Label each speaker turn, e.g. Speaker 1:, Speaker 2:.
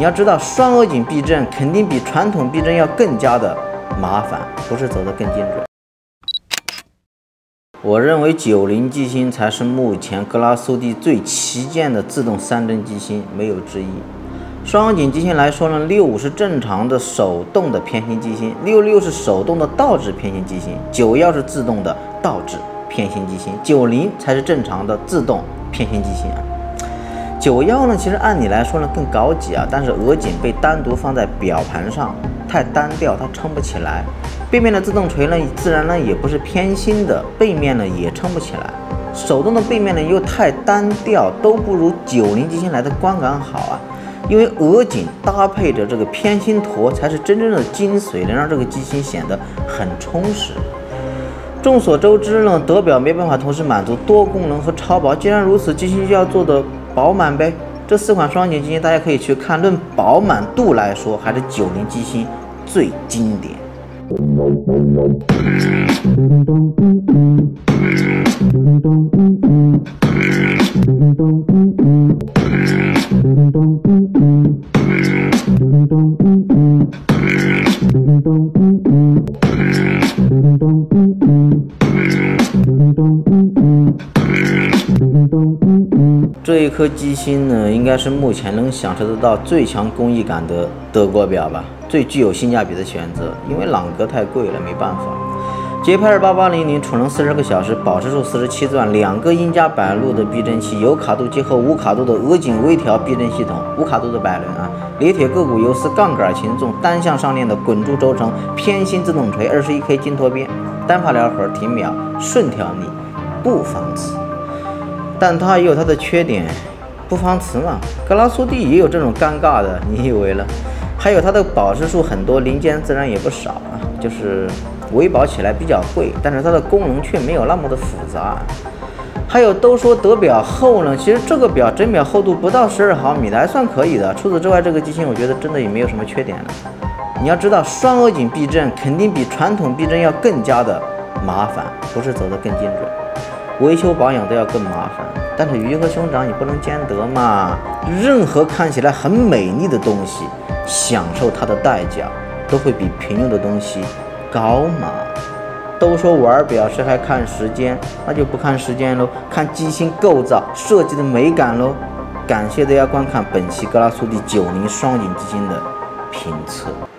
Speaker 1: 你要知道，双额颈避震肯定比传统避震要更加的麻烦，不是走得更精准。我认为九零机芯才是目前格拉苏蒂最旗舰的自动三针机芯，没有之一。双额颈机芯来说呢，六五是正常的手动的偏心机芯，六六是手动的倒置偏心机芯，九幺是自动的倒置偏心机芯，九零才是正常的自动偏心机芯啊。九幺呢，其实按理来说呢更高级啊，但是鹅颈被单独放在表盘上，太单调，它撑不起来。背面的自动锤呢，自然呢也不是偏心的，背面呢也撑不起来。手动的背面呢又太单调，都不如九零机芯来的观感好啊。因为鹅颈搭配着这个偏心托才是真正的精髓，能让这个机芯显得很充实。众所周知呢，德表没办法同时满足多功能和超薄，既然如此，机芯就要做的。饱满呗，这四款双擎机芯大家可以去看，论饱满度来说，还是九零机芯最经典。这一颗机芯呢，应该是目前能享受得到最强工艺感的德国表吧，最具有性价比的选择。因为朗格太贵了，没办法。捷拍二八八零零储能四十个小时，保持数四十七转，两个英加百路的避震器，有卡度结合无卡度的鹅颈微调避震系统，无卡度的百轮啊，离铁个股游丝杠杆擒纵，单向上链的滚珠轴承偏心自动锤，二十一 K 金托边，单发疗盒停秒，顺调力，不防磁。但它也有它的缺点，不防磁嘛。格拉苏蒂也有这种尴尬的，你以为呢？还有它的保持数很多，零件自然也不少啊。就是维保起来比较贵，但是它的功能却没有那么的复杂。还有都说德表厚呢，其实这个表整表厚度不到十二毫米的，还算可以的。除此之外，这个机芯我觉得真的也没有什么缺点了。你要知道，双额颈避震肯定比传统避震要更加的麻烦，不是走得更精准。维修保养都要更麻烦，但是鱼和熊掌你不能兼得嘛。任何看起来很美丽的东西，享受它的代价都会比平庸的东西高嘛。都说玩表是还看时间，那就不看时间喽，看机芯构造设计的美感喽。感谢大家观看本期格拉苏蒂九零双井基金的评测。